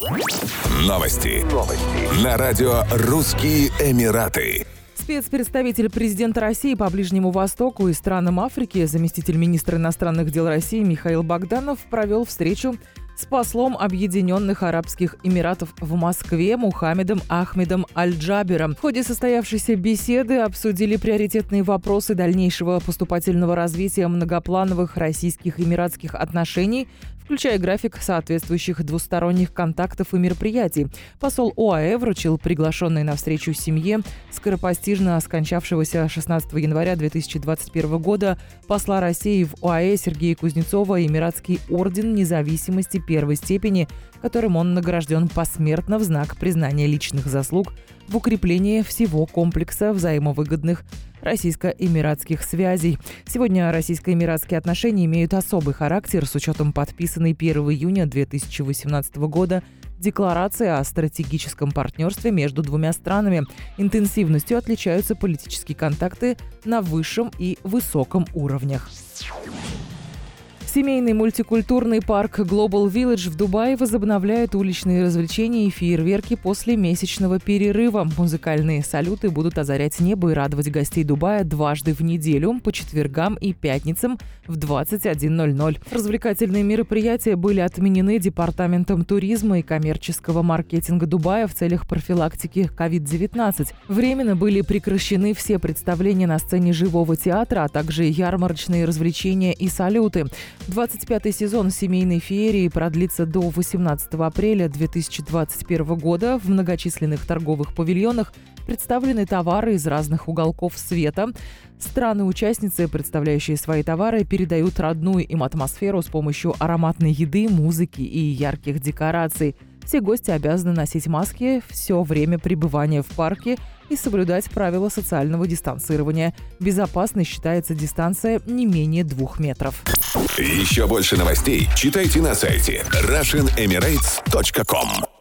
Новости. Новости. На радио «Русские Эмираты». Спецпредставитель президента России по Ближнему Востоку и странам Африки, заместитель министра иностранных дел России Михаил Богданов провел встречу с послом Объединенных Арабских Эмиратов в Москве Мухаммедом Ахмедом Аль-Джабером. В ходе состоявшейся беседы обсудили приоритетные вопросы дальнейшего поступательного развития многоплановых российских эмиратских отношений, включая график соответствующих двусторонних контактов и мероприятий. Посол ОАЭ вручил приглашенной на встречу семье скоропостижно скончавшегося 16 января 2021 года посла России в ОАЭ Сергея Кузнецова Эмиратский орден независимости первой степени, которым он награжден посмертно в знак признания личных заслуг в укреплении всего комплекса взаимовыгодных российско-эмиратских связей. Сегодня российско-эмиратские отношения имеют особый характер с учетом подписанной 1 июня 2018 года Декларации о стратегическом партнерстве между двумя странами. Интенсивностью отличаются политические контакты на высшем и высоком уровнях. Семейный мультикультурный парк Global Village в Дубае возобновляет уличные развлечения и фейерверки после месячного перерыва. Музыкальные салюты будут озарять небо и радовать гостей Дубая дважды в неделю, по четвергам и пятницам в 21.00. Развлекательные мероприятия были отменены Департаментом туризма и коммерческого маркетинга Дубая в целях профилактики COVID-19. Временно были прекращены все представления на сцене живого театра, а также ярмарочные развлечения и салюты. 25-й сезон семейной феерии продлится до 18 апреля 2021 года. В многочисленных торговых павильонах представлены товары из разных уголков света. Страны-участницы, представляющие свои товары, передают родную им атмосферу с помощью ароматной еды, музыки и ярких декораций – все гости обязаны носить маски все время пребывания в парке и соблюдать правила социального дистанцирования. Безопасной считается дистанция не менее двух метров. Еще больше новостей читайте на сайте RussianEmirates.com